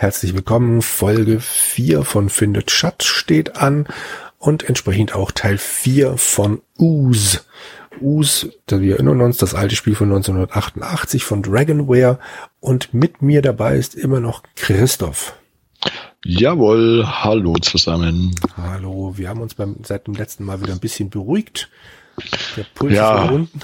Herzlich willkommen. Folge 4 von Findet Schatz steht an und entsprechend auch Teil 4 von Ooze. Ooze, wir erinnern uns, das alte Spiel von 1988 von Dragonware und mit mir dabei ist immer noch Christoph. Jawohl, hallo zusammen. Hallo, wir haben uns beim, seit dem letzten Mal wieder ein bisschen beruhigt. Der Puls ja, ist wieder unten.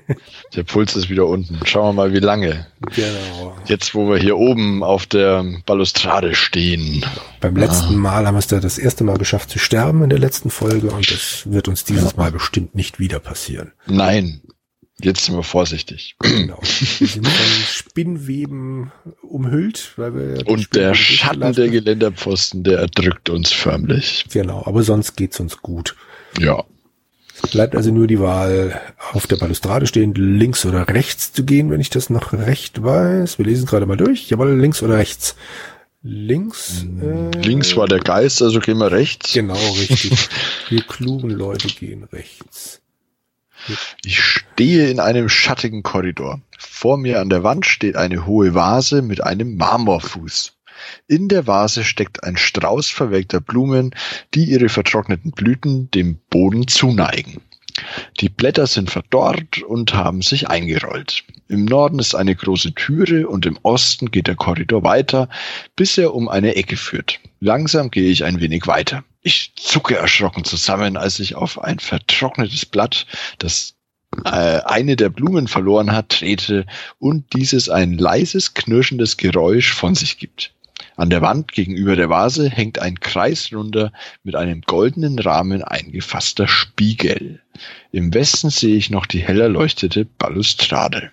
der Puls ist wieder unten. Schauen wir mal, wie lange. Genau. Jetzt, wo wir hier oben auf der Balustrade stehen. Beim letzten Mal haben wir es da das erste Mal geschafft zu sterben in der letzten Folge und das wird uns dieses Mal bestimmt nicht wieder passieren. Nein. Jetzt sind wir vorsichtig. Genau. Wir sind von Spinnweben umhüllt, weil wir Und der Schatten der Geländerpfosten, der erdrückt uns förmlich. Genau, aber sonst geht's uns gut. Ja. Bleibt also nur die Wahl, auf der Balustrade stehend links oder rechts zu gehen, wenn ich das noch recht weiß. Wir lesen gerade mal durch. Jawohl, links oder rechts. Links. Äh, links war der Geist, also gehen wir rechts. Genau, richtig. wir klugen Leute gehen rechts. Ich stehe in einem schattigen Korridor. Vor mir an der Wand steht eine hohe Vase mit einem Marmorfuß. In der Vase steckt ein Strauß verwelkter Blumen, die ihre vertrockneten Blüten dem Boden zuneigen. Die Blätter sind verdorrt und haben sich eingerollt. Im Norden ist eine große Türe und im Osten geht der Korridor weiter, bis er um eine Ecke führt. Langsam gehe ich ein wenig weiter. Ich zucke erschrocken zusammen, als ich auf ein vertrocknetes Blatt, das äh, eine der Blumen verloren hat, trete und dieses ein leises, knirschendes Geräusch von sich gibt. An der Wand gegenüber der Vase hängt ein kreisrunder, mit einem goldenen Rahmen eingefasster Spiegel. Im Westen sehe ich noch die hell erleuchtete Balustrade.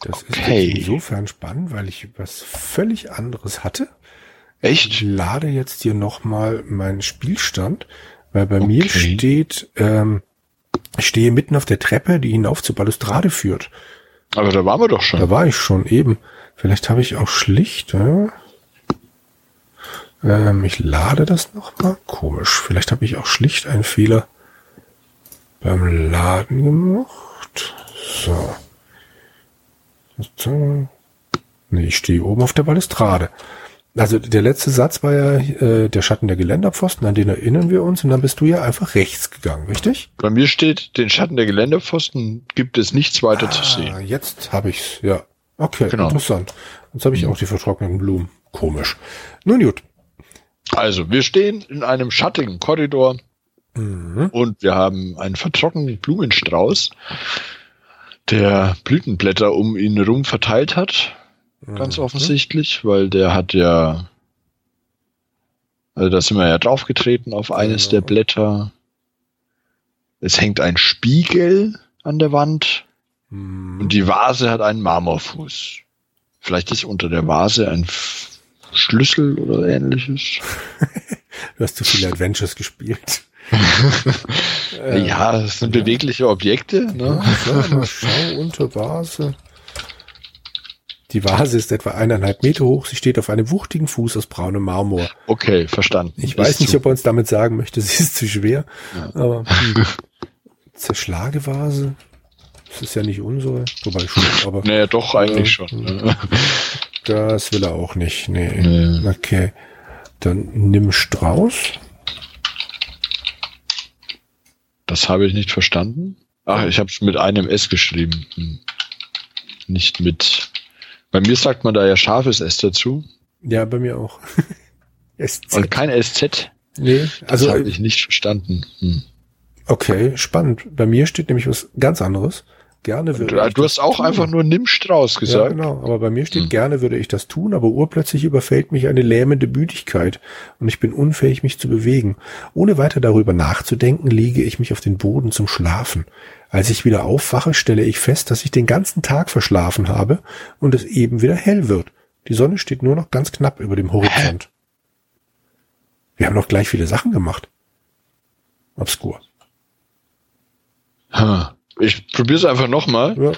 Das okay. ist insofern spannend, weil ich was völlig anderes hatte. Echt? Ich lade jetzt hier nochmal meinen Spielstand, weil bei okay. mir steht, ähm, ich stehe mitten auf der Treppe, die hinauf zur Balustrade führt. Aber da waren wir doch schon. Da war ich schon eben. Vielleicht habe ich auch schlicht. Ja? Ähm, ich lade das nochmal. Komisch. Vielleicht habe ich auch schlicht einen Fehler beim Laden gemacht. So. Nee, ich stehe oben auf der Balustrade. Also der letzte Satz war ja äh, der Schatten der Geländerpfosten, an den erinnern wir uns, und dann bist du ja einfach rechts gegangen, richtig? Bei mir steht, den Schatten der Geländerpfosten gibt es nichts weiter ah, zu sehen. Jetzt habe ich's, ja. Okay, genau. interessant. Jetzt habe ich auch die vertrockneten Blumen. Komisch. Nun gut. Also, wir stehen in einem schattigen Korridor mhm. und wir haben einen vertrockneten Blumenstrauß, der Blütenblätter um ihn herum verteilt hat. Mhm. Ganz offensichtlich, weil der hat ja, also da sind wir ja draufgetreten auf eines genau. der Blätter. Es hängt ein Spiegel an der Wand Mhm. Und die Vase hat einen Marmorfuß. Vielleicht ist unter der Vase ein Schlüssel oder ähnliches. du hast zu viele Adventures gespielt. ja, das sind bewegliche Objekte. Ne? Ja, schau unter Vase. Die Vase ist etwa eineinhalb Meter hoch. Sie steht auf einem wuchtigen Fuß aus braunem Marmor. Okay, verstanden. Ich ist weiß nicht, ob er uns damit sagen möchte, sie ist zu schwer. Ja. Aber hm. Zerschlagevase. Das ist ja nicht unsere, wobei schon, aber. naja, doch, eigentlich äh, schon. Ne? Das will er auch nicht. Nee. nee. Okay. Dann nimm Strauß. Das habe ich nicht verstanden. Ach, ich habe es mit einem S geschrieben. Hm. Nicht mit. Bei mir sagt man da ja scharfes S dazu. Ja, bei mir auch. SZ. Und kein SZ. Nee, also. Das habe ich nicht verstanden. Hm. Okay, spannend. Bei mir steht nämlich was ganz anderes. Gerne würde du, du hast auch tun. einfach nur nimm Strauß gesagt. Ja, genau. Aber bei mir steht, hm. gerne würde ich das tun, aber urplötzlich überfällt mich eine lähmende Müdigkeit und ich bin unfähig, mich zu bewegen. Ohne weiter darüber nachzudenken, lege ich mich auf den Boden zum Schlafen. Als ich wieder aufwache, stelle ich fest, dass ich den ganzen Tag verschlafen habe und es eben wieder hell wird. Die Sonne steht nur noch ganz knapp über dem Horizont. Wir haben noch gleich viele Sachen gemacht. Obskur. Ha. Ich probiere es einfach nochmal. Ja.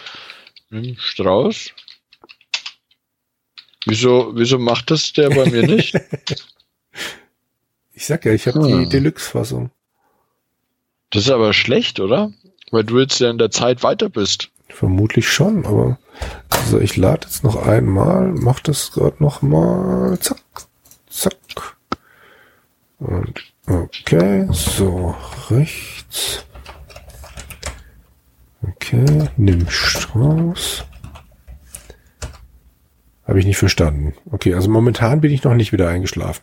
Mit Strauß. Wieso, wieso macht das der bei mir nicht? ich sag ja, ich habe hm. die Deluxe-Fassung. Das ist aber schlecht, oder? Weil du jetzt ja in der Zeit weiter bist. Vermutlich schon, aber also ich lade jetzt noch einmal, mach das gerade noch mal, zack, zack. Und okay, so rechts. Okay, nimm Strauß. Habe ich nicht verstanden. Okay, also momentan bin ich noch nicht wieder eingeschlafen.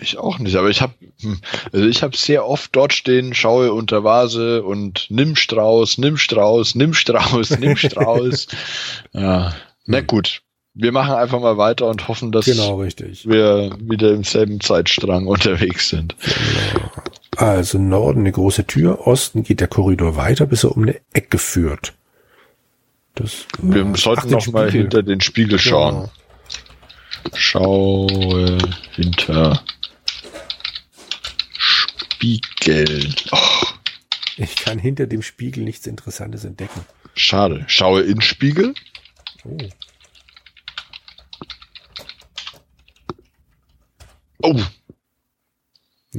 Ich auch nicht, aber ich habe also ich habe sehr oft dort stehen, schaue unter Vase und nimm Strauß, nimm Strauß, nimm Strauß, nimm Strauß. ja, na hm. gut. Wir machen einfach mal weiter und hoffen, dass genau, wir wieder im selben Zeitstrang unterwegs sind. Genau. Also Norden eine große Tür, Osten geht der Korridor weiter, bis er um eine Ecke führt. Das, wir ach, sollten ach, noch mal hinter den Spiegel schauen. Ja. Schaue hinter Spiegel. Oh. Ich kann hinter dem Spiegel nichts Interessantes entdecken. Schade. Schaue in Spiegel. Oh. Oh.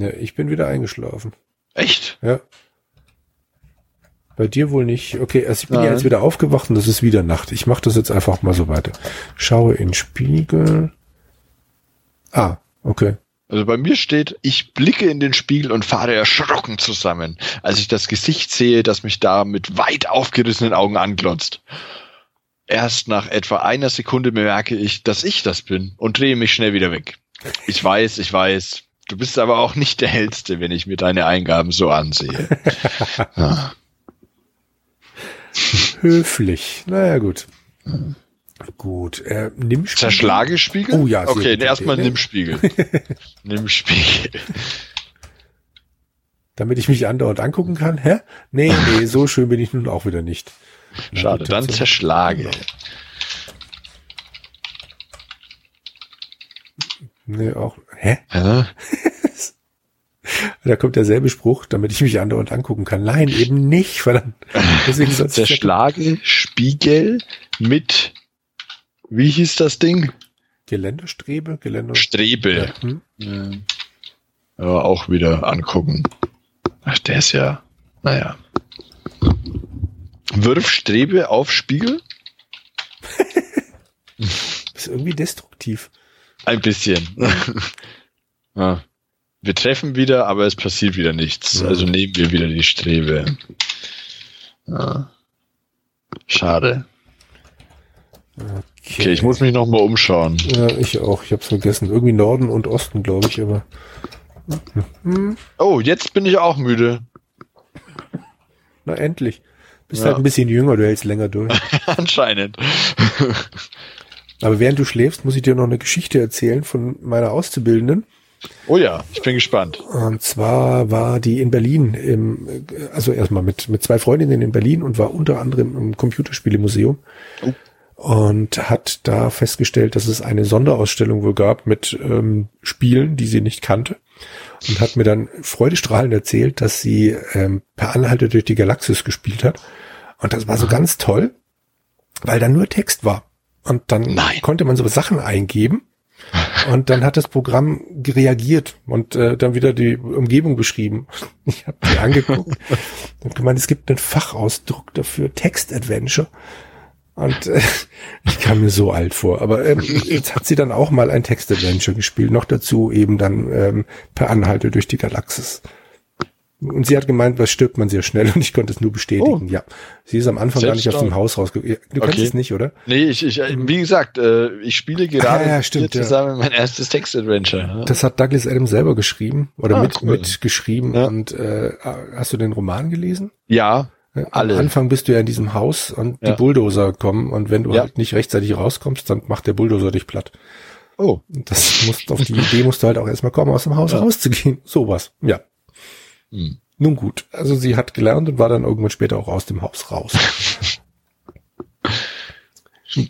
Ja, ich bin wieder eingeschlafen. Echt? Ja. Bei dir wohl nicht. Okay, also ich bin Nein. ja jetzt wieder aufgewacht und das ist wieder Nacht. Ich mache das jetzt einfach mal so weiter. Schaue in Spiegel. Ah, okay. Also bei mir steht, ich blicke in den Spiegel und fahre erschrocken zusammen, als ich das Gesicht sehe, das mich da mit weit aufgerissenen Augen anglotzt. Erst nach etwa einer Sekunde bemerke ich, dass ich das bin und drehe mich schnell wieder weg. Ich weiß, ich weiß. Du bist aber auch nicht der Hellste, wenn ich mir deine Eingaben so ansehe. ja. Höflich. Naja, gut. Gut, äh, nimm Spiegel. Zerschlagespiegel? Oh ja, Okay, erstmal nimm Spiegel. nimm Spiegel. Damit ich mich andauernd angucken kann? Hä? Nee, nee, so schön bin ich nun auch wieder nicht. Schade, dann zerschlage. Genau. Nee, auch. Hä? Ja. da kommt derselbe Spruch, damit ich mich andauernd angucken kann. Nein, eben nicht, verdammt. Deswegen Zerschlage Spiegel mit wie hieß das Ding? Geländestrebe? Geländer Strebe. Ja. Hm? Ja. ja, auch wieder angucken. Ach, der ist ja, naja. Wirf Strebe auf Spiegel? ist irgendwie destruktiv. Ein bisschen. ja. Wir treffen wieder, aber es passiert wieder nichts. Ja. Also nehmen wir wieder die Strebe. Ja. Schade. Okay. okay. ich muss mich noch mal umschauen. Ja, ich auch. Ich habe es vergessen. Irgendwie Norden und Osten, glaube ich, aber. Oh, jetzt bin ich auch müde. Na endlich. Bist ja. halt ein bisschen jünger, du hältst länger durch. Anscheinend. Aber während du schläfst, muss ich dir noch eine Geschichte erzählen von meiner Auszubildenden. Oh ja, ich bin gespannt. Und zwar war die in Berlin, im, also erstmal mit, mit zwei Freundinnen in Berlin und war unter anderem im Computerspielemuseum. Oh und hat da festgestellt, dass es eine Sonderausstellung wohl gab mit ähm, Spielen, die sie nicht kannte und hat mir dann freudestrahlend erzählt, dass sie ähm, per Anhalter durch die Galaxis gespielt hat und das war so ganz toll, weil da nur Text war und dann Nein. konnte man so Sachen eingeben und dann hat das Programm reagiert und äh, dann wieder die Umgebung beschrieben. Ich habe die angeguckt und gemeint, es gibt einen Fachausdruck dafür, Text-Adventure. Und äh, ich kam mir so alt vor. Aber ähm, jetzt hat sie dann auch mal ein Text-Adventure gespielt. Noch dazu eben dann ähm, per Anhalte durch die Galaxis. Und sie hat gemeint, was stirbt man sehr schnell und ich konnte es nur bestätigen. Oh. Ja, sie ist am Anfang Selbst gar nicht aus dem Haus rausgekommen. Du okay. kannst es nicht, oder? Nee, ich, ich wie gesagt, äh, ich spiele gerade ah, ja, stimmt, zusammen ja. mein erstes Text-Adventure. Ja. Das hat Douglas Adams selber geschrieben oder ah, mit, cool. mitgeschrieben. Ja. Und äh, hast du den Roman gelesen? Ja, alle. Am Anfang bist du ja in diesem Haus und ja. die Bulldozer kommen und wenn du ja. halt nicht rechtzeitig rauskommst, dann macht der Bulldozer dich platt. Oh. Das musst, auf die Idee musst du halt auch erstmal kommen, aus dem Haus ja. rauszugehen. Sowas. Ja. Hm. Nun gut. Also sie hat gelernt und war dann irgendwann später auch aus dem Haus raus.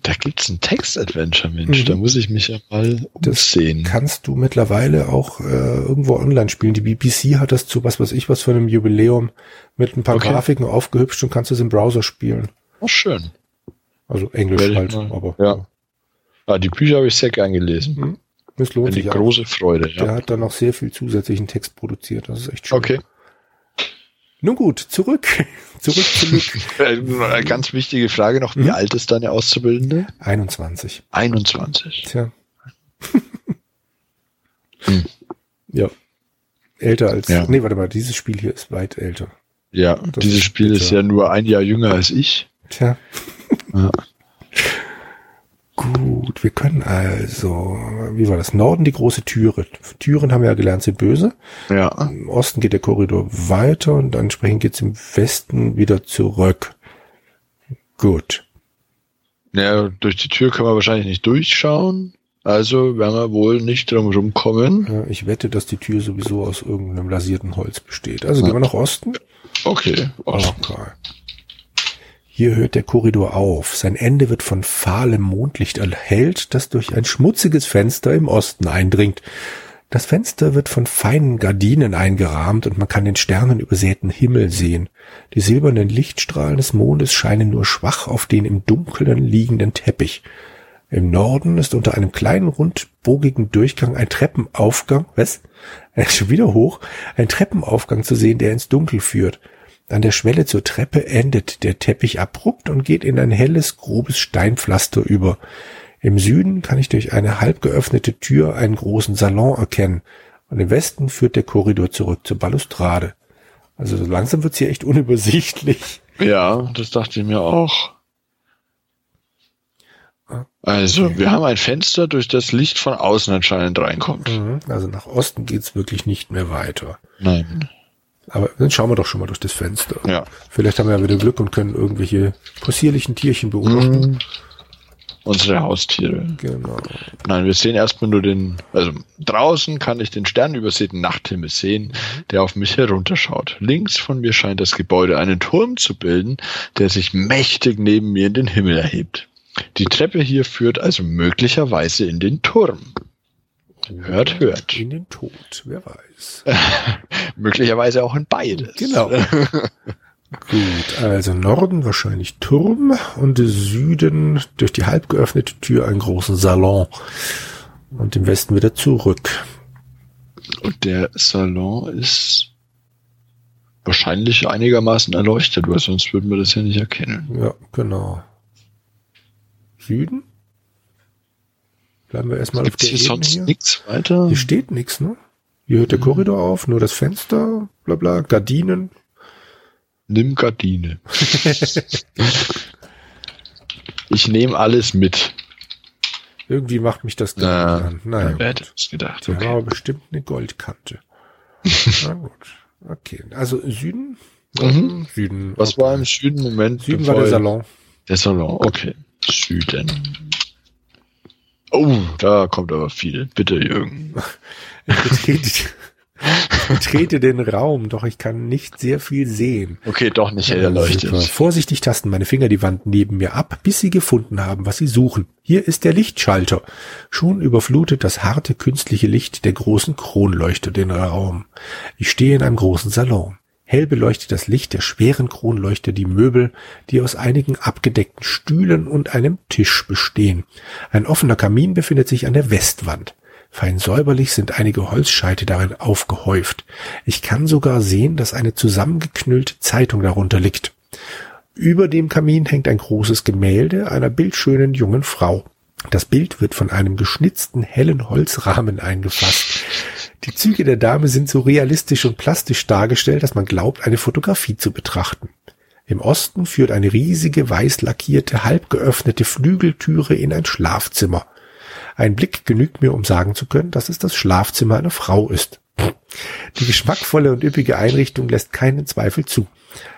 Da gibt's ein Text-Adventure, Mensch. Mhm. Da muss ich mich ja mal umsehen. Das kannst du mittlerweile auch äh, irgendwo online spielen. Die BBC hat das zu was weiß ich was für einem Jubiläum mit ein paar okay. Grafiken aufgehübscht und kannst es im Browser spielen. Oh, schön. Also Englisch halt, mal, aber. Ja. ja. Ah, die Bücher habe ich sehr gern gelesen. Mhm. Das lohnt Eine sich große auch. Freude, ja. Der hat dann noch sehr viel zusätzlichen Text produziert. Das ist echt schön. Okay. Nun gut, zurück. zurück zu Luke. Eine ganz wichtige Frage noch. Wie Mhm. alt ist deine Auszubildende? 21. 21. Tja. Hm. Ja. Älter als. Ja. Nee, warte mal, dieses Spiel hier ist weit älter. Ja, Das dieses Spiel ist ja nur ein Jahr jünger als ich. Tja. Ja. Gut, wir können also, wie war das? Norden die große Türe. Türen haben wir ja gelernt, sind böse. Ja. Im Osten geht der Korridor weiter und entsprechend geht's im Westen wieder zurück. Gut. ja. Durch die Tür kann man wahrscheinlich nicht durchschauen. Also werden wir wohl nicht drum rumkommen. Ja, ich wette, dass die Tür sowieso aus irgendeinem lasierten Holz besteht. Also gehen wir nach Osten. Okay. Okay. Hier hört der Korridor auf. Sein Ende wird von fahlem Mondlicht erhellt, das durch ein schmutziges Fenster im Osten eindringt. Das Fenster wird von feinen Gardinen eingerahmt und man kann den sternenübersäten Himmel sehen. Die silbernen Lichtstrahlen des Mondes scheinen nur schwach auf den im Dunkeln liegenden Teppich. Im Norden ist unter einem kleinen rundbogigen Durchgang ein Treppenaufgang, was? Äh, Schon wieder hoch, ein Treppenaufgang zu sehen, der ins Dunkel führt. An der Schwelle zur Treppe endet der Teppich abrupt und geht in ein helles, grobes Steinpflaster über. Im Süden kann ich durch eine halb geöffnete Tür einen großen Salon erkennen. Und im Westen führt der Korridor zurück zur Balustrade. Also so langsam wird's hier echt unübersichtlich. Ja, das dachte ich mir auch. Also, wir haben ein Fenster, durch das Licht von außen anscheinend reinkommt. Also nach Osten geht's wirklich nicht mehr weiter. Nein. Aber dann schauen wir doch schon mal durch das Fenster. Ja. Vielleicht haben wir ja wieder Glück und können irgendwelche possierlichen Tierchen beobachten. Mhm. Unsere Haustiere. Genau. Nein, wir sehen erstmal nur den, also draußen kann ich den sternübersäten Nachthimmel sehen, der auf mich herunterschaut. Links von mir scheint das Gebäude einen Turm zu bilden, der sich mächtig neben mir in den Himmel erhebt. Die Treppe hier führt also möglicherweise in den Turm. Hört, hört. In den Tod, wer weiß. Möglicherweise auch in beides. Genau. Gut, also Norden wahrscheinlich Turm und Süden durch die halb geöffnete Tür einen großen Salon. Und im Westen wieder zurück. Und der Salon ist wahrscheinlich einigermaßen erleuchtet, weil sonst würden wir das ja nicht erkennen. Ja, genau. Süden? Bleiben wir erstmal auf der hier Ebene sonst hier. nichts weiter? Hier steht nichts, ne? Hier hört der Korridor auf, nur das Fenster, bla bla, Gardinen. Nimm Gardine. ich nehme alles mit. Irgendwie macht mich das da Na, an. Naja, wer hätte es gedacht? Die haben Okay. aber bestimmt eine Goldkante. Na gut. Okay, also Süden? Mhm. Süden. Was okay. war im Süden? Moment. Süden war der Salon. Der Salon, okay. Süden. Oh, da kommt aber viel. Bitte, Jürgen. Ich betrete, ich betrete den Raum, doch ich kann nicht sehr viel sehen. Okay, doch nicht hell Super. erleuchtet. Vorsichtig tasten meine Finger die Wand neben mir ab, bis sie gefunden haben, was sie suchen. Hier ist der Lichtschalter. Schon überflutet das harte künstliche Licht der großen Kronleuchter den Raum. Ich stehe in einem großen Salon. Hell beleuchtet das Licht der schweren Kronleuchter die Möbel, die aus einigen abgedeckten Stühlen und einem Tisch bestehen. Ein offener Kamin befindet sich an der Westwand. Fein säuberlich sind einige Holzscheite darin aufgehäuft. Ich kann sogar sehen, dass eine zusammengeknüllte Zeitung darunter liegt. Über dem Kamin hängt ein großes Gemälde einer bildschönen jungen Frau. Das Bild wird von einem geschnitzten hellen Holzrahmen eingefasst. Die Züge der Dame sind so realistisch und plastisch dargestellt, dass man glaubt, eine Fotografie zu betrachten. Im Osten führt eine riesige weiß lackierte, halb geöffnete Flügeltüre in ein Schlafzimmer. Ein Blick genügt mir, um sagen zu können, dass es das Schlafzimmer einer Frau ist. Die geschmackvolle und üppige Einrichtung lässt keinen Zweifel zu.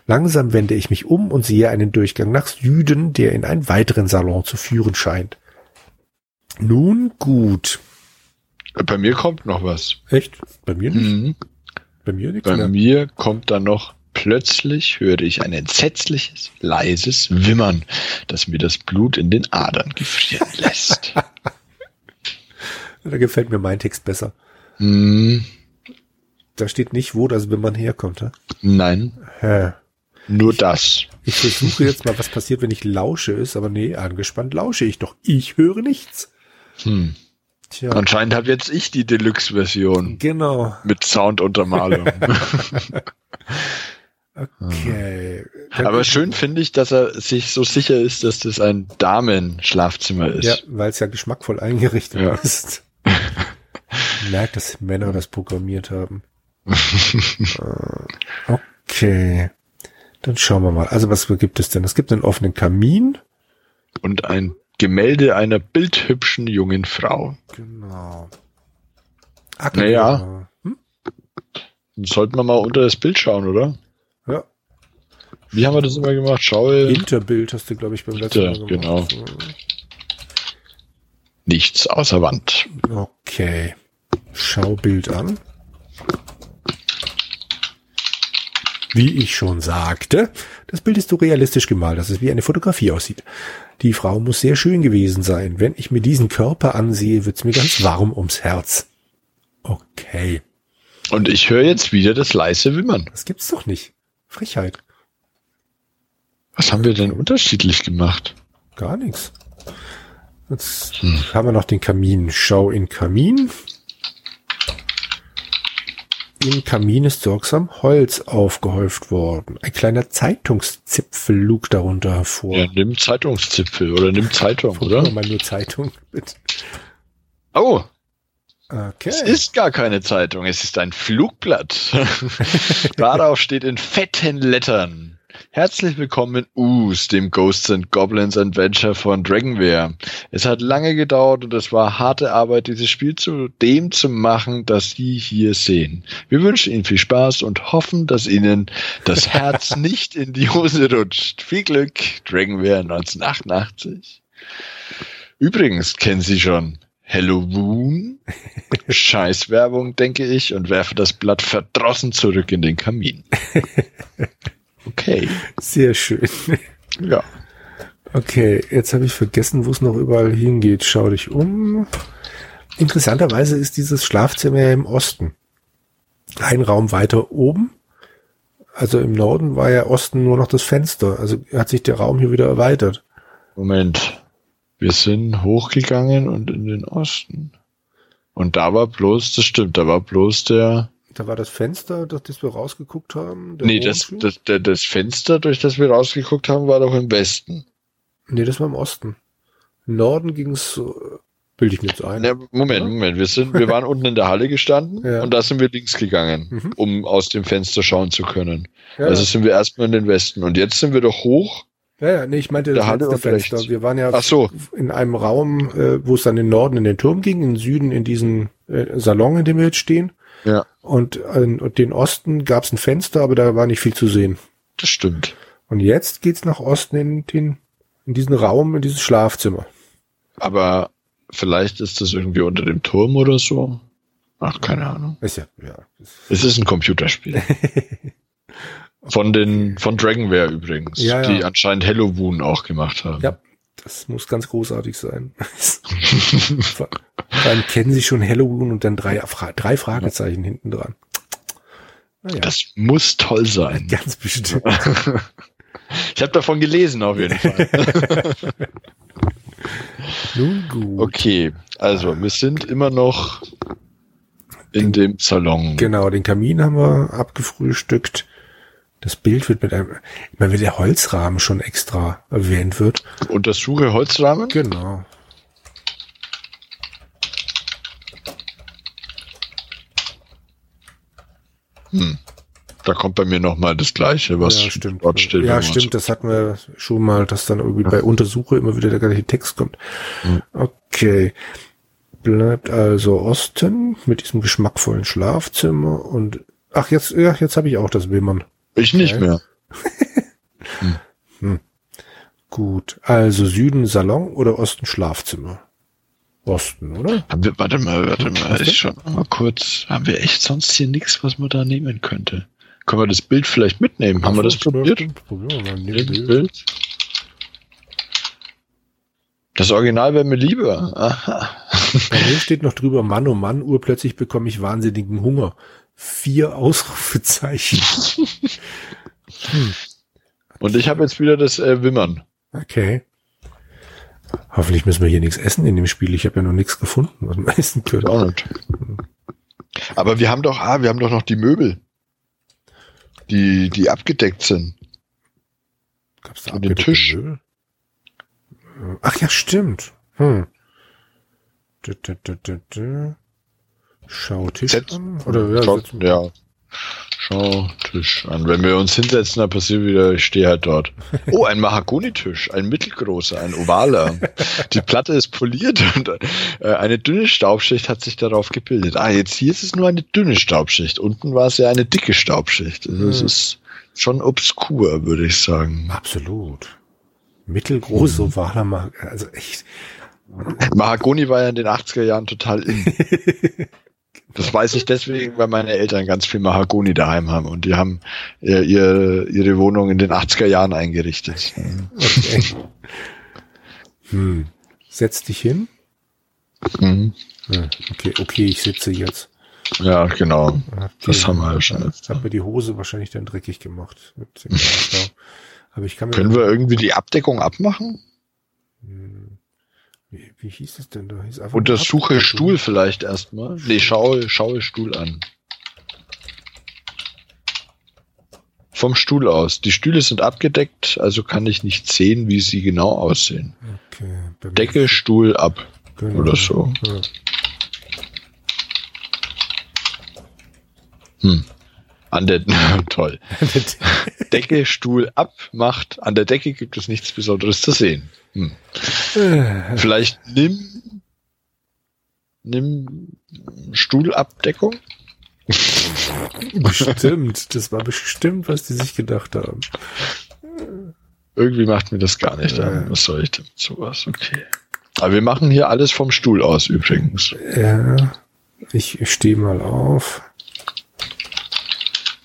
Langsam wende ich mich um und sehe einen Durchgang nach Süden, der in einen weiteren Salon zu führen scheint. Nun gut. Bei mir kommt noch was. Echt? Bei mir nicht? Mhm. Bei mir nichts Bei mehr. mir kommt dann noch plötzlich höre ich ein entsetzliches, leises Wimmern, das mir das Blut in den Adern gefrieren lässt. Da gefällt mir mein Text besser. hm, Da steht nicht, wo das Wimmern herkommt. Hä? nein, Hä? nur das. Ich versuche jetzt mal, was passiert, wenn ich lausche ist, aber nee, angespannt lausche ich doch. Ich höre nichts. Hm. Tja, Anscheinend habe jetzt ich die Deluxe-Version genau. mit Sounduntermalung. Okay. Aber schön finde ich, dass er sich so sicher ist, dass das ein Damenschlafzimmer ist. Ja, weil es ja geschmackvoll eingerichtet Ja. ist. Merkt, dass Männer das programmiert haben. Äh, okay. Dann schauen wir mal. Also was gibt es denn? Es gibt einen offenen Kamin. Und ein Gemälde einer bildhübschen jungen Frau. Genau. Naja. Hm? Dann sollten wir mal unter das Bild schauen, oder? Ja. Wie haben wir das immer gemacht? Schaue Hinterbild hast du, glaube ich, beim letzten Mal Hinter, gemacht. nichts außer Wand. Okay. Schau Bild an. Wie ich schon sagte, das Bild ist so realistisch gemalt, dass es wie eine Fotografie aussieht. Die Frau muss sehr schön gewesen sein. Wenn ich mir diesen Körper ansehe, wird's mir ganz warm ums Herz. Okay. Und ich höre jetzt wieder das leise Wimmern. Das gibt's doch nicht. Frechheit. Was haben wir denn unterschiedlich gemacht? Gar nichts. Jetzt haben wir noch den Kamin. Schau in Kamin. Im Kamin ist sorgsam Holz aufgehäuft worden. Ein kleiner Zeitungszipfel lugt darunter hervor. Ja, nimm Zeitungszipfel oder nimm Zeitung, oder? mal nur Zeitung. bitte. Oh, Okay. es ist gar keine Zeitung, es ist ein Flugblatt. Darauf steht in fetten Lettern. Herzlich willkommen in Us, dem Ghosts and Goblins Adventure von Dragonware. Es hat lange gedauert und es war harte Arbeit, dieses Spiel zu dem zu machen, das Sie hier sehen. Wir wünschen Ihnen viel Spaß und hoffen, dass Ihnen das Herz nicht in die Hose rutscht. Viel Glück, Dragonware 1988. Übrigens kennen Sie schon Halloween? Scheißwerbung, denke ich, und werfe das Blatt verdrossen zurück in den Kamin. Okay. Sehr schön. Ja. Okay, jetzt habe ich vergessen, wo es noch überall hingeht. Schau dich um. Interessanterweise ist dieses Schlafzimmer ja im Osten. Ein Raum weiter oben. Also im Norden war ja Osten nur noch das Fenster. Also hat sich der Raum hier wieder erweitert. Moment. Wir sind hochgegangen und in den Osten. Und da war bloß, das stimmt, da war bloß der, Da war das Fenster, durch das wir rausgeguckt haben. nee, das, Wohnflur. das, der, das Fenster, durch das wir rausgeguckt haben, war doch im Westen. Nee, das war im Osten. Im Norden ging's, äh, bilde ich mir jetzt ein. Ne, Moment, Moment, wir sind, wir waren unten in der Halle gestanden Ja. und da sind wir links gegangen, Mhm. um aus dem Fenster schauen zu können. ja, Also sind wir erstmal in den Westen und jetzt sind wir doch hoch. ja, ja, nee, ich meinte das letzte Fenster. rechts. Wir waren ja so, in einem Raum, äh, wo es dann in den Norden in den Turm ging, in den Süden in diesen äh, Salon, in dem wir jetzt stehen. Ja, Und, äh, und den Osten gab es ein Fenster, aber da war nicht viel zu sehen. das stimmt. Und jetzt geht's nach Osten in den in diesen Raum, in dieses Schlafzimmer. Aber vielleicht ist das irgendwie unter dem Turm oder so. Ach, keine Ahnung. Ist ja, ja. Es ist ein Computerspiel. Von den, von Dragonware übrigens, Ja, ja. die anscheinend Halloween auch gemacht haben. Ja, das muss ganz großartig sein. Vor allem kennen sie schon Halloween und dann drei, drei Fragezeichen hinten dran. Naja, Das muss toll sein. ganz bestimmt. Ich habe davon gelesen auf jeden Fall. Nun gut. Okay, also wir sind immer noch in dem Salon. Genau, den Kamin haben wir abgefrühstückt. Das Bild wird mit einem, ich meine, wenn der Holzrahmen schon extra erwähnt wird. Untersuche Holzrahmen. Genau. Da kommt bei mir noch mal das Gleiche, was ja, stimmt. dort steht. ja, stimmt, das hatten wir schon mal, dass dann irgendwie bei Untersuche immer wieder der gleiche Text kommt. Mhm. Okay. Bleibt also Osten mit diesem geschmackvollen Schlafzimmer und ach jetzt ja, jetzt habe ich auch das Wimmern. Ich nicht Okay. mehr. Gut. Also Süden Salon oder Osten Schlafzimmer? Osten, oder? Haben wir, warte mal, warte mal, Was denn? ich schon mal kurz. Haben wir echt sonst hier nichts, was man da nehmen könnte? Können wir das Bild vielleicht mitnehmen? Haben wir das probiert? Probieren wir mal. Das. Bild? Das Original wäre mir lieber. Aha. Bei mir steht noch drüber, Mann, oh Mann, urplötzlich bekomme ich wahnsinnigen Hunger. Vier Ausrufezeichen. Und ich habe jetzt wieder das äh, Wimmern. Okay. Hoffentlich müssen wir hier nichts essen in dem Spiel. Ich habe ja noch nichts gefunden, was wir essen können. Auch nicht. Aber wir haben doch, ah, wir haben doch noch die Möbel. die, die abgedeckt sind. Gab's da Und den Tisch. Müll? Ach ja, stimmt. Hm. Dü, dü. Schau Tisch Setz- an? Oder ja, Schau, ja. Schau Tisch an. Wenn wir uns hinsetzen, dann passiert wieder, ich stehe halt dort. Oh, ein Mahagonitisch, ein mittelgroßer, ein ovaler. Die Platte ist poliert und äh, eine dünne Staubschicht hat sich darauf gebildet. Ah, jetzt hier ist es nur eine dünne Staubschicht. Unten war es ja eine dicke Staubschicht. Also es Hm. ist schon obskur, würde ich sagen. Absolut. Mittelgroß, ovaler Mark. Also echt. Mahagoni war ja in den 80er Jahren total in. Das weiß ich deswegen, weil meine Eltern ganz viel Mahagoni daheim haben und die haben äh, ihr, ihre Wohnung in den 80er Jahren eingerichtet. Okay. hm. Setz dich hin. Mhm. Okay, okay, ich sitze jetzt. Ja, genau. Hab Das haben wir ja schon jetzt. Hab mir die Hose wahrscheinlich dann dreckig gemacht. Aber ich kann mir. Können wir irgendwie die Abdeckung abmachen? Hm. Wie, wie hieß es denn da? Hieß einfach Untersuche Abdeckung. Stuhl vielleicht erstmal. Nee, schaue, schaue Stuhl an. Vom Stuhl aus. Die Stühle sind abgedeckt, also kann ich nicht sehen, wie sie genau aussehen. Okay. Decke, Stuhl ab. Genau. oder so. Ja. Hm. An der, toll. Decke, Stuhl ab, macht. An der Decke gibt es nichts Besonderes zu sehen. Hm. Äh, Vielleicht nimm, nimm Stuhlabdeckung. bestimmt. Das war bestimmt, was die sich gedacht haben. Irgendwie macht mir das gar nicht Ja. Was soll ich denn sowas? Okay. Aber wir machen hier alles vom Stuhl aus übrigens. Ja. Ich, stehe mal auf.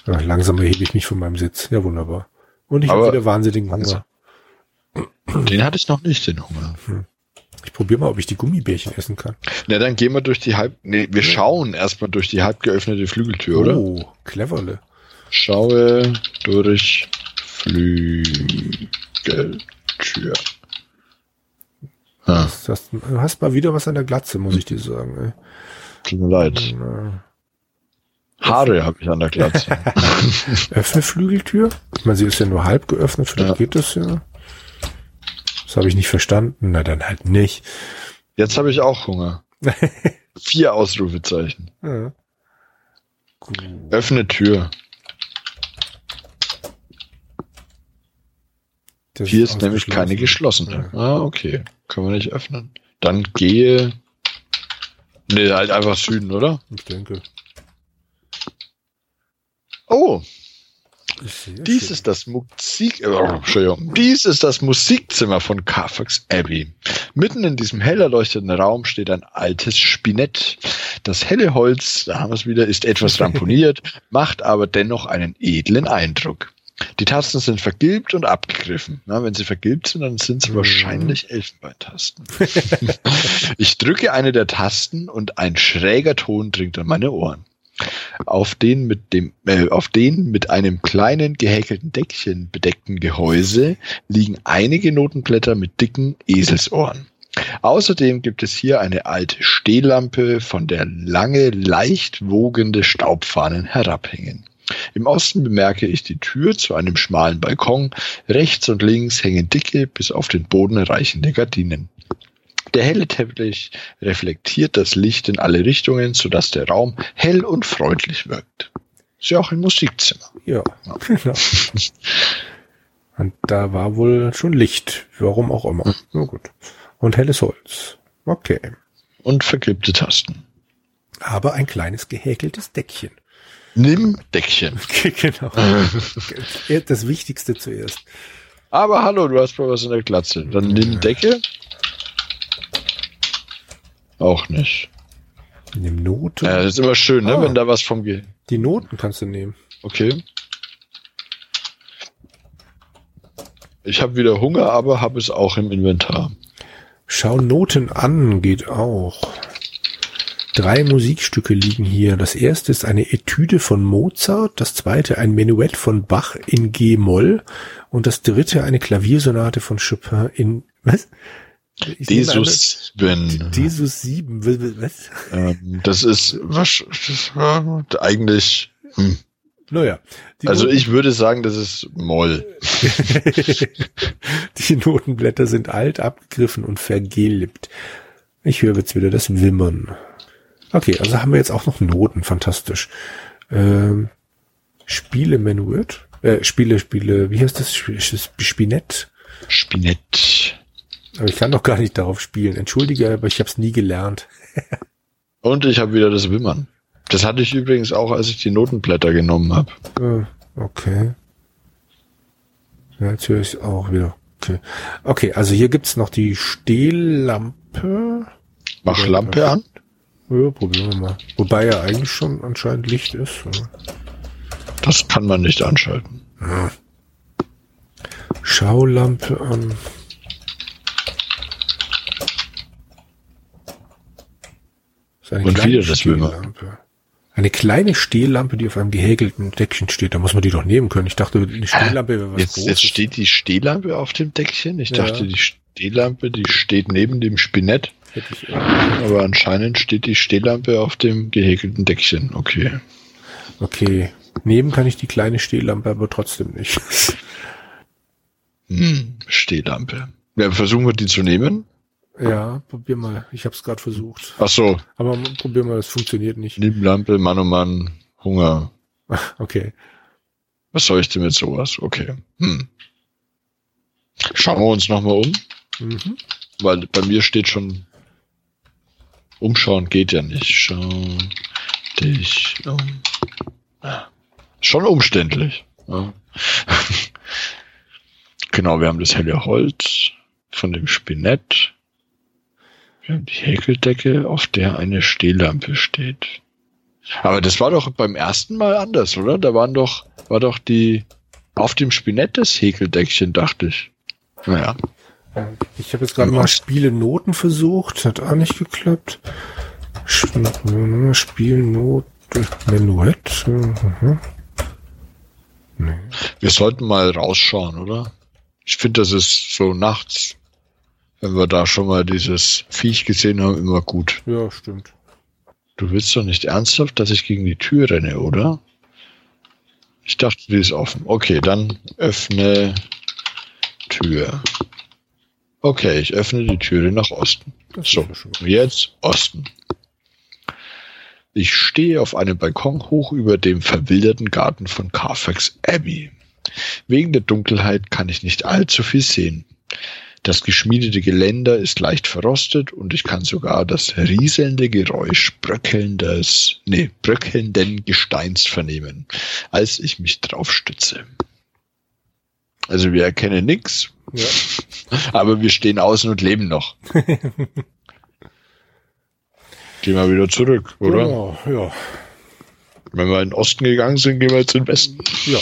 Ja, langsam erhebe ich mich von meinem Sitz. Ja, wunderbar. Und ich habe wieder wahnsinnigen langsam. Hunger. Den hatte ich noch nicht, den Hunger. Ich probiere mal, ob ich die Gummibärchen essen kann. Na, dann gehen wir durch die halb, nee, wir schauen erstmal durch die halb geöffnete Flügeltür, oder? Oh, cleverle. Schaue durch Flügeltür. Ah, Das hast, du hast mal wieder was an der Glatze, muss ich dir sagen. Ey. tut mir leid. Na, Haare habe ich an der Glatze. Öffne Flügeltür. Ich meine, sie ist ja nur halb geöffnet, vielleicht Ja. geht das ja. Das habe ich nicht verstanden. Na, dann halt nicht. Jetzt habe ich auch Hunger. Vier Ausrufezeichen. Ja. Öffne Tür. Das Hier ist nämlich keine geschlossene. Ah, okay. Können wir nicht öffnen. Dann gehe. Nee, halt einfach Süden, oder? Ich denke. Oh, dies ist das Musik, äh, dies ist das Musikzimmer von Carfax Abbey. Mitten in diesem hell erleuchteten Raum steht ein altes Spinett. Das helle Holz, da haben wir es wieder, ist etwas ramponiert, macht aber dennoch einen edlen Eindruck. Die Tasten sind vergilbt und abgegriffen. Na, wenn sie vergilbt sind, dann sind sie Mhm. wahrscheinlich Elfenbeintasten. ich drücke eine der Tasten und ein schräger Ton dringt an meine Ohren. Auf den mit dem, äh, auf den mit einem kleinen gehäkelten Deckchen bedeckten Gehäuse liegen einige Notenblätter mit dicken Eselsohren. Außerdem gibt es hier eine alte Stehlampe, von der lange, leicht wogende Staubfahnen herabhängen. Im Osten bemerke ich die Tür zu einem schmalen Balkon. Rechts und links hängen dicke, bis auf den Boden reichende Gardinen. Der helle Teppich reflektiert das Licht in alle Richtungen, sodass der Raum hell und freundlich wirkt. Ist ja auch ein Musikzimmer. Ja, genau. Und da war wohl schon Licht. Warum auch immer. Na gut. Und helles Holz. Okay. Und vergilbte Tasten. Aber ein kleines gehäkeltes Deckchen. Nimm Deckchen. genau. Das Wichtigste zuerst. Aber hallo, du hast mal was in der Glatze. Dann nimm Decke. Auch nicht. Nimm Note. Ja, das ist immer schön, ne, Ah. wenn da was vom Ge Die Noten kannst du nehmen. Okay. Ich habe wieder Hunger, aber habe es auch im Inventar. Schau Noten an, geht auch. Drei Musikstücke liegen hier. Das erste ist eine Etüde von Mozart, das zweite ein Menuett von Bach in G-Moll und das dritte eine Klaviersonate von Chopin in was? Desus an, bin. Desus 7. Was? was? Ähm, das ist was, das war eigentlich. Hm. Naja. Also Noten ich würde sagen, das ist Moll. die Notenblätter sind alt, abgegriffen und vergilbt. Ich höre jetzt wieder das Wimmern. Okay, also haben wir jetzt auch noch Noten. Fantastisch. Ähm, Spiele Menuet. Äh, Spiele, Spiele, wie heißt das? Spinett? Spinett. Aber ich kann doch gar nicht darauf spielen. Entschuldige, aber ich habe es nie gelernt. Und ich habe wieder das Wimmern. Das hatte ich übrigens auch, als ich die Notenblätter genommen habe. Ah, okay. Ja, jetzt höre ich auch wieder. Okay. Okay, also hier gibt's noch die Stehlampe. Mach Lampe an. Ja, probieren wir mal. Wobei ja eigentlich schon anscheinend Licht ist. Das kann man nicht anschalten. Ja. Schaulampe an. Und wieder das Lampe. Eine kleine Stehlampe, die auf einem gehäkelten Deckchen steht. Da muss man die doch nehmen können. Ich dachte, eine Stehlampe wäre was jetzt, Großes. Jetzt steht die Stehlampe auf dem Deckchen. Ich ja. dachte, die Stehlampe, die steht neben dem Spinett. Aber anscheinend steht die Stehlampe auf dem gehäkelten Deckchen. Okay. Okay. Nehmen kann ich die kleine Stehlampe aber trotzdem nicht. Hm, Stehlampe. Ja, versuchen wir die zu nehmen. Ja, probier mal. Ich habe es gerade versucht. Ach so. Aber probier mal, das funktioniert nicht. Lampe, Mann oh Mann, Hunger. Okay. Was soll ich denn mit sowas? Okay. Hm. Schauen wir uns nochmal um. Mhm. Weil bei mir steht schon Umschauen geht ja nicht. Schau dich um. Schon umständlich. Ja. genau, wir haben das helle Holz von dem Spinett. Die Häkeldecke, auf der eine Stehlampe steht. Aber das war doch beim ersten Mal anders, oder? Da waren doch, war doch die auf dem Spinett das Häkeldeckchen, dachte ich. Naja. Ich habe jetzt gerade mal Spiele Noten versucht, hat auch nicht geklappt. Spielnoten, Menuett. Mhm. Nee. Wir sollten mal rausschauen, oder? Ich finde, das ist so nachts wenn wir da schon mal dieses Viech gesehen haben, immer gut. Ja, stimmt. Du willst doch nicht ernsthaft, dass ich gegen die Tür renne, oder? Ich dachte, die ist offen. Okay, dann öffne Tür. Okay, ich öffne die Türe nach Osten. So, jetzt Osten. Ich stehe auf einem Balkon hoch über dem verwilderten Garten von Carfax Abbey. Wegen der Dunkelheit kann ich nicht allzu viel sehen. Das geschmiedete Geländer ist leicht verrostet und ich kann sogar das rieselnde Geräusch bröckelndes, nee, bröckelnden Gesteins vernehmen, als ich mich drauf stütze. Also wir erkennen nichts, ja. aber wir stehen außen und leben noch. gehen wir wieder zurück, oder? Genau, ja. Wenn wir in den Osten gegangen sind, gehen wir jetzt in den Westen. Ja.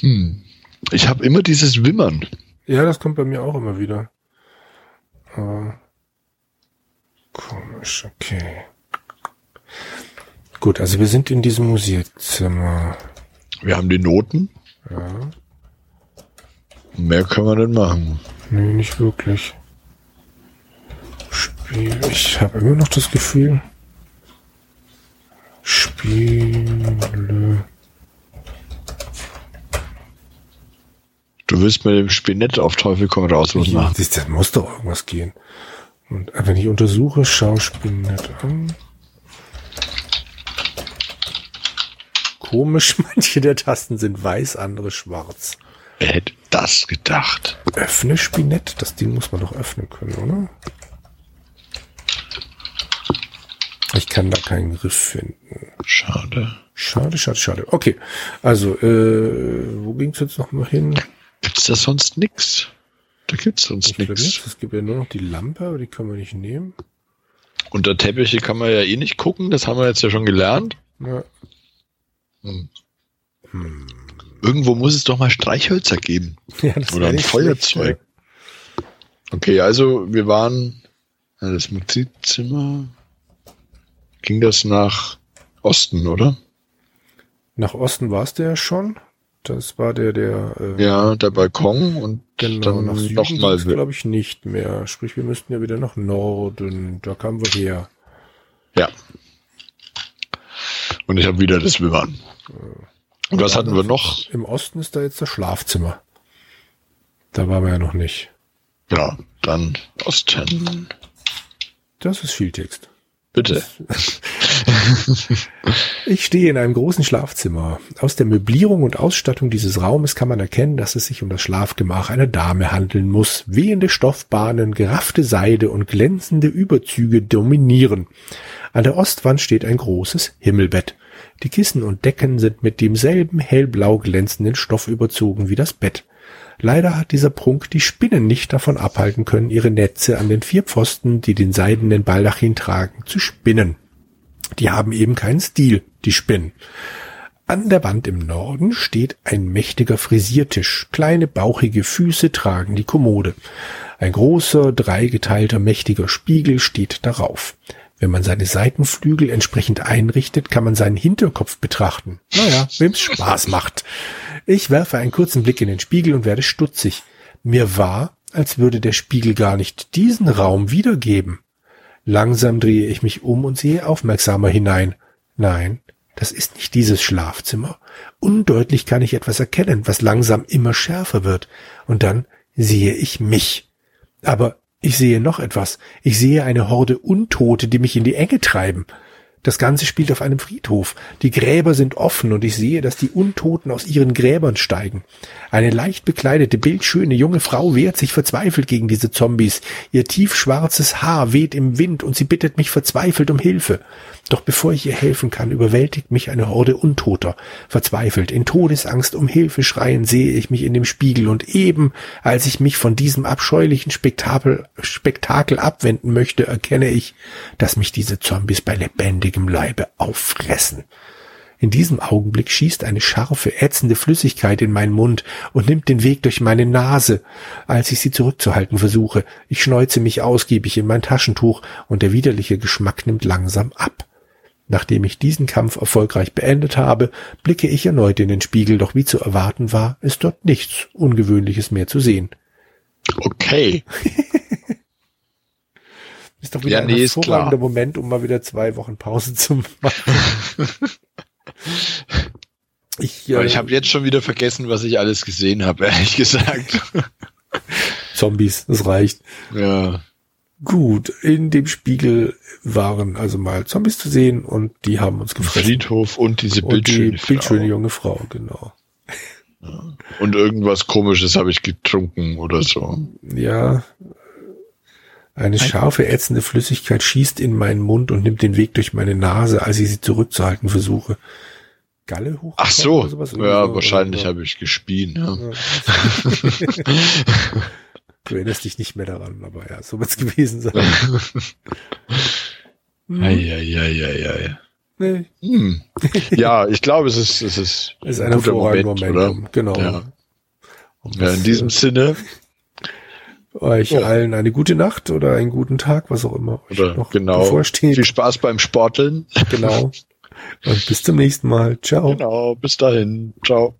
Hm. Ich habe immer dieses Wimmern. Ja, das kommt bei mir auch immer wieder. Uh, komisch, okay. Gut, also wir sind in diesem Musikzimmer. Wir haben die Noten. Ja. Mehr können wir nicht machen. Nee, nicht wirklich. Spiel. Ich habe immer noch das Gefühl. Spiele. Du willst mit dem Spinett auf Teufel komm raus was machen. Das, das muss doch irgendwas gehen. Und äh, wenn ich untersuche, schau Spinett an. Komisch, manche der Tasten sind weiß, andere schwarz. Wer hätte das gedacht? Öffne Spinett? Das Ding muss man doch öffnen können, oder? Ich kann da keinen Griff finden. Schade. Schade, schade, schade. Okay, also, äh, wo ging's jetzt noch mal hin? Gibt's da sonst nix? Da gibt's sonst nichts. Es gibt ja nur noch die Lampe, aber die können wir nicht nehmen. Unter Teppiche kann man ja eh nicht gucken, das haben wir jetzt ja schon gelernt. Ja. Hm. Hm. Irgendwo muss es doch mal Streichhölzer geben. Ja, Oder ein Feuerzeug. Schlecht, okay, also wir waren das Musikzimmer. Ging das nach Osten, oder? Nach Osten war es der schon. Das war der, der. Äh, ja, der Balkon und genau, dann nach Süden noch mal. glaube ich, nicht mehr. Sprich, wir müssten ja wieder nach Norden. Da kamen wir her. Ja. Und ich habe wieder das Wimmern. Und was hatten wir noch? Im Osten ist da jetzt das Schlafzimmer. Da waren wir ja noch nicht. Ja, dann Osten. Das ist viel Text. Bitte. Ich stehe in einem großen Schlafzimmer. Aus der Möblierung und Ausstattung dieses Raumes kann man erkennen, dass es sich um das Schlafgemach einer Dame handeln muss. Wehende Stoffbahnen, geraffte Seide und glänzende Überzüge dominieren. An der Ostwand steht ein großes Himmelbett. Die Kissen und Decken sind mit demselben hellblau glänzenden Stoff überzogen wie das Bett. Leider hat dieser Prunk die Spinnen nicht davon abhalten können, ihre Netze an den vier Pfosten, die den seidenen Baldachin tragen, zu spinnen. Die haben eben keinen Stil, die Spinnen. An der Wand im Norden steht ein mächtiger Frisiertisch. Kleine bauchige Füße tragen die Kommode. Ein großer, dreigeteilter, mächtiger Spiegel steht darauf. Wenn man seine Seitenflügel entsprechend einrichtet, kann man seinen Hinterkopf betrachten. Naja, wem's Spaß macht. Ich werfe einen kurzen Blick in den Spiegel und werde stutzig. Mir war, als würde der Spiegel gar nicht diesen Raum wiedergeben. Langsam drehe ich mich um und sehe aufmerksamer hinein. Nein, das ist nicht dieses Schlafzimmer. Undeutlich kann ich etwas erkennen, was langsam immer schärfer wird. Und dann sehe ich mich. Aber ich sehe noch etwas. Ich sehe eine Horde Untote, die mich in die Enge treiben. Das Ganze spielt auf einem Friedhof. Die Gräber sind offen und ich sehe, dass die Untoten aus ihren Gräbern steigen. Eine leicht bekleidete, bildschöne junge Frau wehrt sich verzweifelt gegen diese Zombies. Ihr tiefschwarzes Haar weht im Wind und sie bittet mich verzweifelt um Hilfe. Doch bevor ich ihr helfen kann, überwältigt mich eine Horde Untoter. Verzweifelt, in Todesangst um Hilfe schreien, sehe ich mich in dem Spiegel und eben, als ich mich von diesem abscheulichen Spektakel, Spektakel abwenden möchte, erkenne ich, dass mich diese Zombies bei lebendigem Leibe auffressen. In diesem Augenblick schießt eine scharfe, ätzende Flüssigkeit in meinen Mund und nimmt den Weg durch meine Nase. Als ich sie zurückzuhalten versuche, ich schneuze mich ausgiebig in mein Taschentuch und der widerliche Geschmack nimmt langsam ab. Nachdem ich diesen Kampf erfolgreich beendet habe, blicke ich erneut in den Spiegel, doch wie zu erwarten war, ist dort nichts Ungewöhnliches mehr zu sehen. Okay. ist doch wieder Ja, ein nee, ist hervorragender. Moment, um mal wieder zwei Wochen Pause zu machen. Ich, äh, ich habe jetzt schon wieder vergessen, was ich alles gesehen habe, ehrlich gesagt. Zombies, das reicht. ja. Gut, in dem Spiegel waren also mal Zombies zu sehen und die haben uns gefressen. Friedhof und diese und die bildschöne bildschöne Frau. junge Frau, genau. Und irgendwas komisches habe ich getrunken oder so. Ja. Eine scharfe, ätzende Flüssigkeit schießt in meinen Mund und nimmt den Weg durch meine Nase, als ich sie zurückzuhalten versuche. Galle hoch? Ach so, ja, wahrscheinlich habe ich gespien. Ja. Du erinnerst dich nicht mehr daran, aber ja, so wird's gewesen sein. Eieieiei. Nee, Hm. Ja, ich glaube, es ist, es ist, ist ein ein guter Moment, Momentum. oder? Genau. Ja. Ja, in diesem äh, Sinne, euch Oh. allen eine gute Nacht oder einen guten Tag, was auch immer euch oder noch genau, bevorsteht. viel Spaß beim Sporteln. Genau. Und bis zum nächsten Mal. Ciao. Genau, bis dahin. Ciao.